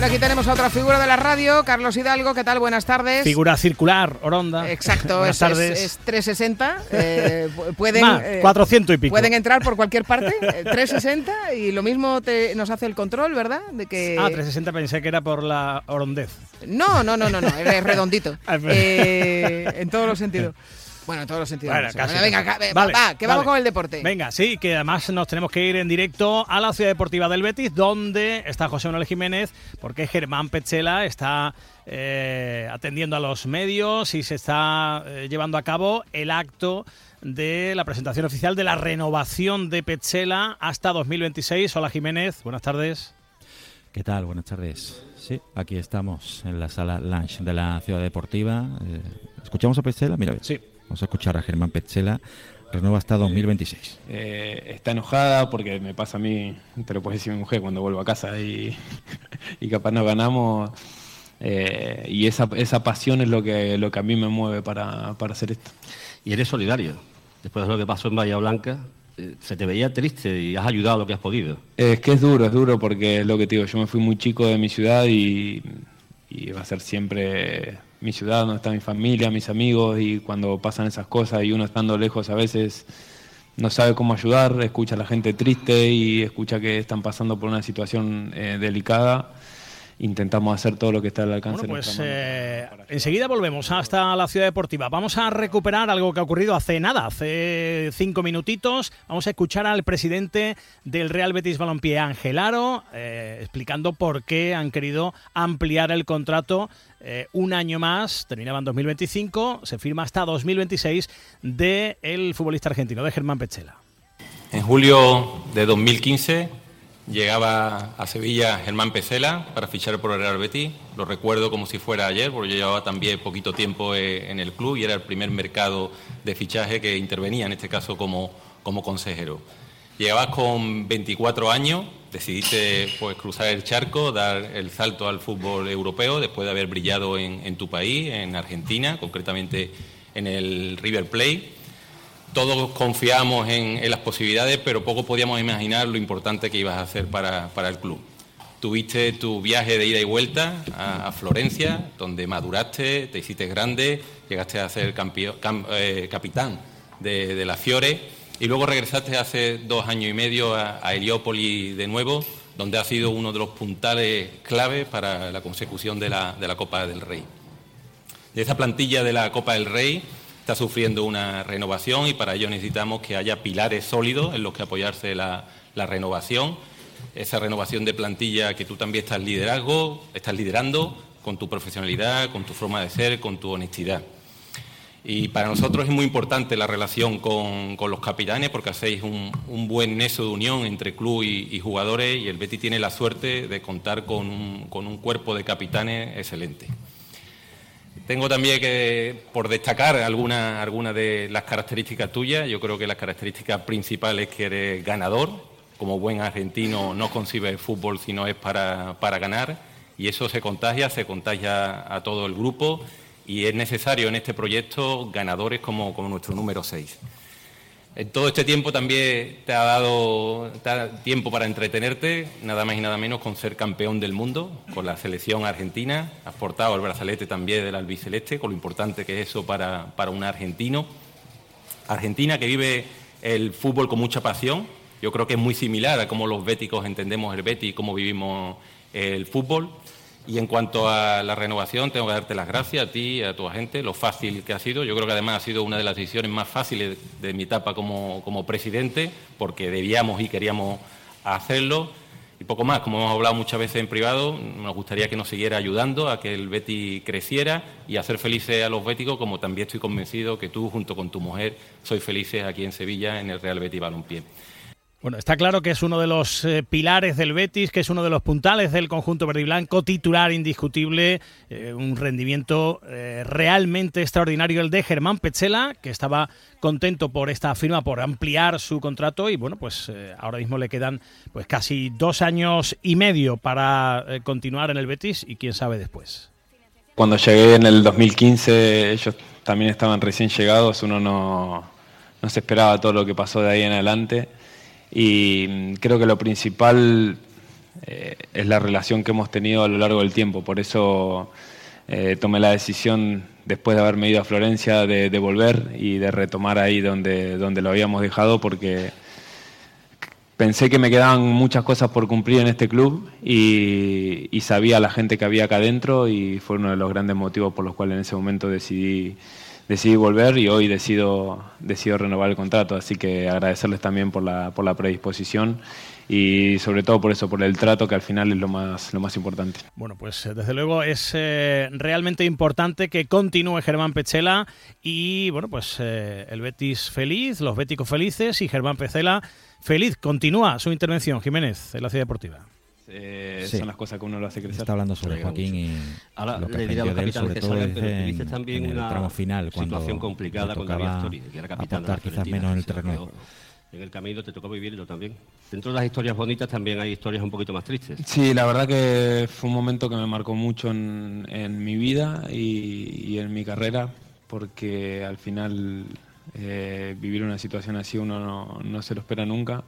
Bueno, aquí tenemos a otra figura de la radio, Carlos Hidalgo. ¿Qué tal? Buenas tardes. Figura circular, Oronda. Exacto, Buenas es, tardes. es- es 360. eh, pu- pueden, Más, eh, 400 y pico. Pueden entrar por cualquier parte. eh, 360 y lo mismo te, nos hace el control, ¿verdad? De que Ah, 360 pensé que era por la orondez. No, no, no, no, no, es redondito. Ah. Eh, en todos los sentidos. Bueno, en todos los sentidos. Bueno, no sé. casi, Bueno, venga, Vale, va, que vamos con el deporte. Venga, sí, que además nos tenemos que ir en directo a la ciudad deportiva del Betis, donde está José Manuel Jiménez, porque Germán Pechela está eh, atendiendo a los medios y se está eh, llevando a cabo el acto de la presentación oficial de la renovación de Pechela hasta 2026. Hola Jiménez, buenas tardes. ¿Qué tal? Buenas tardes. Sí, aquí estamos en la sala lunch de la ciudad deportiva. Eh, ¿Escuchamos a Petzela? Mira, Sí. Vamos a escuchar a Germán Petzela. Renueva hasta 2026. Eh, está enojada porque me pasa a mí, te lo puede decir mi mujer cuando vuelvo a casa y, y capaz no ganamos. eh, y esa, esa pasión es lo que, lo que a mí me mueve para, para hacer esto. y eres solidario. Después de lo que pasó en Bahía Blanca, eh, se te veía triste y has ayudado lo que has podido. Es que es duro, es duro porque es lo que te digo, yo me fui muy chico de mi ciudad y, y va a ser siempre mi ciudad donde está mi familia, mis amigos y cuando pasan esas cosas y uno estando lejos a veces no sabe cómo ayudar, escucha a la gente triste y escucha que están pasando por una situación eh, delicada. Intentamos hacer todo lo que está al alcance Bueno, de pues eh, enseguida volvemos hasta la ciudad deportiva. Vamos a recuperar algo que ha ocurrido hace nada, hace cinco minutitos. Vamos a escuchar al presidente del Real Betis Balompié, Ángel Aro, eh, explicando por qué han querido ampliar el contrato eh, un año más. Terminaba en 2025, se firma hasta 2026 de el futbolista argentino, de Germán Pechela. En julio de 2015 llegaba a Sevilla Germán Pesela para fichar por el Real Betis. Lo recuerdo como si fuera ayer, porque yo llevaba también poquito tiempo eh, en el club y era el primer mercado de fichaje que intervenía, en este caso como, como consejero. Llegabas con 24 años, decidiste pues, cruzar el charco, dar el salto al fútbol europeo después de haber brillado en, en tu país, en Argentina, concretamente en el River Plate todos confiábamos en, las posibilidades, pero poco podíamos imaginar lo importante que ibas a hacer para, para el club. Tuviste tu viaje de ida y vuelta a, Florencia, donde maduraste, te hiciste grande, llegaste a ser campio- cam- eh, capitán de, de la Fiore y luego regresaste hace dos años y medio a, a Heliópolis de nuevo, donde ha sido uno de los puntales clave para la consecución de la, de la Copa del Rey. Y esa plantilla de la Copa del Rey está sufriendo una renovación y para ello necesitamos que haya pilares sólidos en los que apoyarse la, renovación. Esa renovación de plantilla que tú también estás liderazgo, estás liderando con tu profesionalidad, con tu forma de ser, con tu honestidad. Y para nosotros es muy importante la relación con, los capitanes porque hacéis un, buen nexo de unión entre club y, jugadores y el Betty tiene la suerte de contar con un cuerpo de capitanes excelente. Tengo también que, por destacar algunas algunas de las características tuyas, yo creo que las características principales es que eres ganador, como buen argentino no concibe el fútbol si no es para, para ganar, y eso se contagia, se contagia a todo el grupo, y es necesario en este proyecto ganadores como, como nuestro número 6. En todo este tiempo también te ha dado te ha dado tiempo para entretenerte, nada más y nada menos con ser campeón del mundo, con la selección argentina. Has portado el brazalete también del albiceleste, con lo importante que es eso para, para un argentino. Argentina que vive el fútbol con mucha pasión. Yo creo que es muy similar a cómo los béticos entendemos el Betis y cómo vivimos el fútbol. Y en cuanto a la renovación, tengo que darte las gracias a ti y a tu agente, lo fácil que ha sido. Yo creo que además ha sido una de las decisiones más fáciles de mi etapa como, como presidente, porque debíamos y queríamos hacerlo. Y poco más, como hemos hablado muchas veces en privado, nos gustaría que nos siguiera ayudando a que el Betty creciera y a hacer felices a los béticos, como también estoy convencido que tú, junto con tu mujer, sois felices aquí en Sevilla, en el Real Betty Balompié. Bueno, está claro que es uno de los eh, pilares del Betis, que es uno de los puntales del conjunto verde y blanco, titular indiscutible, eh, un rendimiento eh, realmente extraordinario el de Germán Petzela, que estaba contento por esta firma, por ampliar su contrato y bueno, pues ahora mismo le quedan pues casi dos años y medio para continuar en el Betis y quién sabe después. Cuando llegué en el 2015, ellos también estaban recién llegados, uno no, no se esperaba todo lo que pasó de ahí en adelante y mm, creo que lo principal eh, es la relación que hemos tenido a lo largo del tiempo, por eso eh, tomé la decisión después de haberme ido a Florencia de, de volver y de retomar ahí donde, donde lo habíamos dejado porque pensé que me quedaban muchas cosas por cumplir en este club y, y, sabía la gente que había acá adentro y fue uno de los grandes motivos por los cuales en ese momento decidí, decidí volver y hoy decido, decido renovar el contrato. Así que agradecerles también por la, por la predisposición y sobre todo por eso, por el trato que al final es lo más, lo más importante. Bueno, pues eh, desde luego es eh, realmente importante que continúe Germán Pechela y bueno, pues eh, el Betis feliz, los béticos felices y Germán Pechela feliz. Continúa su intervención, Jiménez, en la Ciudad Deportiva. Eh, sí. Son las cosas que uno lo hace crecer. Está hablando sobre Joaquín y Ahora lo que le diré a los él, sobre que todo salgan, pero en, utilices también en el una tramo final, cuando situación complicada con David Astori, que era capitán de quizás menos en el terreno. En el camino te tocó vivirlo también. Dentro de las historias bonitas también hay historias un poquito más tristes. Sí, la verdad que fue un momento que me marcó mucho en, en mi vida y, y, en mi carrera, porque al final eh, vivir una situación así uno no, no, se lo espera nunca.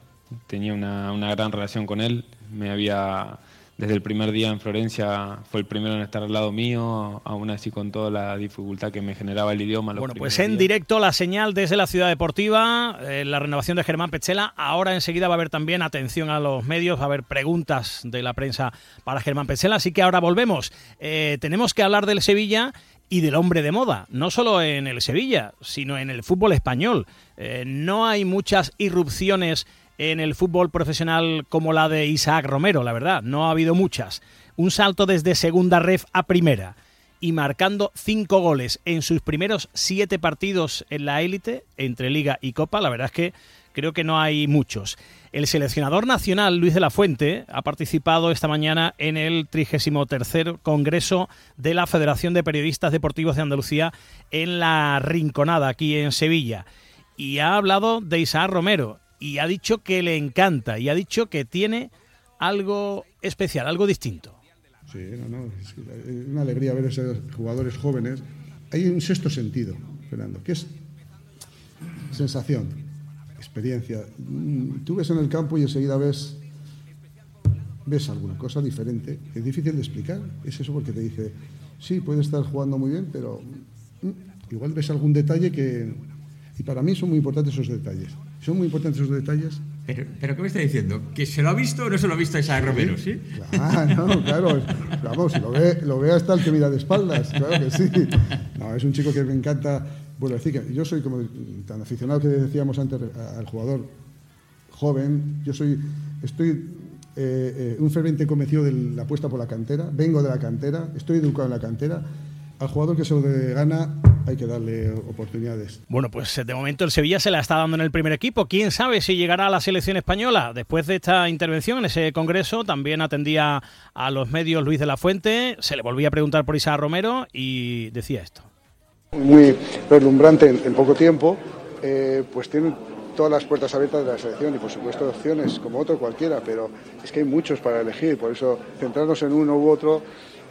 Tenía una, una gran relación con él, me había desde el primer día en Florencia fue el primero en estar al lado mío, aún así con toda la dificultad que me generaba el idioma. Bueno, pues en días. directo la señal desde la ciudad deportiva, eh, la renovación de Germán Pechela. Ahora enseguida va a haber también atención a los medios, va a haber preguntas de la prensa para Germán Pechela. Así que ahora volvemos. Eh, tenemos que hablar del Sevilla y del hombre de moda, no solo en el Sevilla, sino en el fútbol español. Eh, no hay muchas irrupciones en el fútbol profesional como la de Isaac Romero, la verdad, no ha habido muchas. Un salto desde segunda ref a primera y marcando cinco goles en sus primeros siete partidos en la élite, entre Liga y Copa, la verdad es que creo que no hay muchos. El seleccionador nacional, Luis de la Fuente, ha participado esta mañana en el 33 Congreso de la Federación de Periodistas Deportivos de Andalucía en La Rinconada, aquí en Sevilla, y ha hablado de Isaac Romero y ha dicho que le encanta y ha dicho que tiene algo especial, algo distinto. Sí, no, no, es una alegría ver a esos jugadores jóvenes. Hay un sexto sentido, Fernando, que es sensación, experiencia. Tú ves en el campo y enseguida ves, ves alguna cosa diferente. Es difícil de explicar. Es eso porque te dice, sí, puede estar jugando muy bien, pero igual ves algún detalle que... Y para mí son muy importantes esos detalles. Son muy importantes esos detalles. Pero, pero, ¿qué me está diciendo? ¿Que se lo ha visto o no se lo ha visto a Isaac Romero? ¿sí? Claro, no, claro. Vamos, si lo ve, lo ve hasta el que mira de espaldas, claro que sí. No, es un chico que me encanta. Bueno, decir que yo soy como tan aficionado que decíamos antes al jugador joven. Yo soy, estoy eh, eh, un ferviente convencido de la apuesta por la cantera. Vengo de la cantera, estoy educado en la cantera. Al jugador que se lo gana hay que darle oportunidades. Bueno, pues de momento el Sevilla se la está dando en el primer equipo. ¿Quién sabe si llegará a la selección española? Después de esta intervención en ese congreso, también atendía a los medios Luis de la Fuente, se le volvía a preguntar por Isaac Romero y decía esto. Muy reslumbrante en, en poco tiempo, eh, pues tiene todas las puertas abiertas de la selección y por supuesto opciones como otro cualquiera, pero es que hay muchos para elegir, por eso centrarnos en uno u otro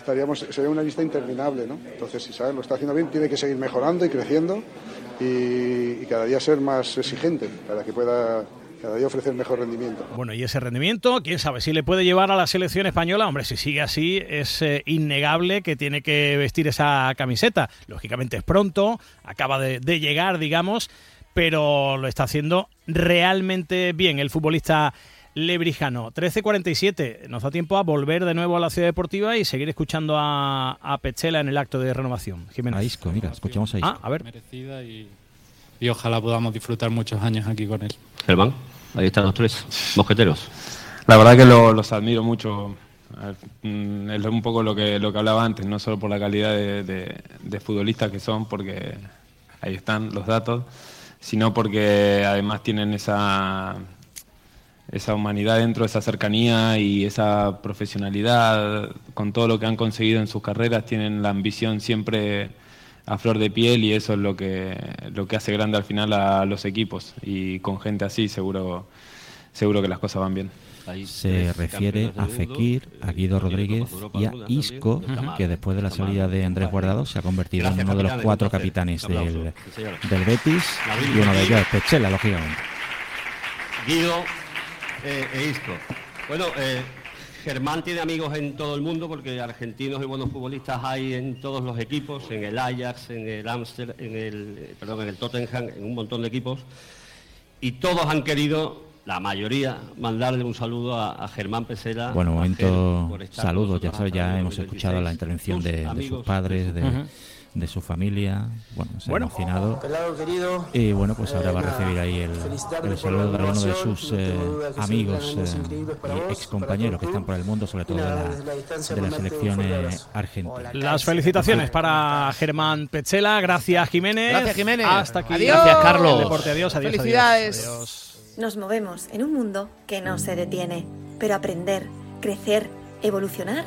estaríamos, sería una lista interminable, ¿no? Entonces, si sabes, lo está haciendo bien, tiene que seguir mejorando y creciendo y, cada día ser más exigente para que pueda cada día ofrecer mejor rendimiento. Bueno, y ese rendimiento, quién sabe si le puede llevar a la selección española. Hombre, si sigue así, es eh, innegable que tiene que vestir esa camiseta. Lógicamente es pronto, acaba de llegar, digamos, pero lo está haciendo realmente bien el futbolista Lebrijano. 13.47. Nos da tiempo a volver de nuevo a la ciudad deportiva y seguir escuchando a, a Pechela en el acto de renovación. Jiménez. A Isco, mira, escuchamos a Isco. Ah, a ver. Merecida y, y, ojalá podamos disfrutar muchos años aquí con él. Germán, ahí están los tres mosqueteros. La verdad que lo, los admiro mucho. Es un poco lo que, lo que hablaba antes, no solo por la calidad de, de, de futbolistas que son, porque ahí están los datos, sino porque además tienen esa esa humanidad dentro, esa cercanía y esa profesionalidad, con todo lo que han conseguido en sus carreras, tienen la ambición siempre a flor de piel y eso es lo que, lo que hace grande al final a los equipos. Y con gente así seguro, seguro que las cosas van bien. Se refiere a Fekir, a Guido Rodríguez y a. Isco, que después de la salida de Andrés Guardado se ha convertido en uno de los cuatro capitanes del, del Betis y uno de ellos es Pechela, lógicamente. Guido eh, e. Bueno, eh, Germán tiene amigos en todo el mundo porque argentinos y buenos futbolistas hay en todos los equipos, en el Ajax, en el Amster, en el, eh, perdón, en el Tottenham, en un montón de equipos. Y todos han querido, la mayoría, mandarle un saludo a, a Germán Pesela. Bueno, momento saludos, ya sabes, ya hemos 2026. escuchado la intervención de, de sus padres, de. De su familia, bueno, se Bueno. ha emocionado. Pelado querido. Y bueno, pues ahora Eh, va a recibir ahí el, el saludo de alguno de sus eh, amigos eh, y vos, ex compañeros para que están por el mundo, sobre todo de la, de la selección argentina. Las felicitaciones para Germán Pechela. Gracias, Jiménez. Gracias, Jiménez. Hasta aquí. Adiós. Gracias, Carlos. El deporte. Adiós, adiós. adiós. Felicidades. Adiós. Nos movemos en un mundo que no se detiene, pero aprender, crecer, evolucionar,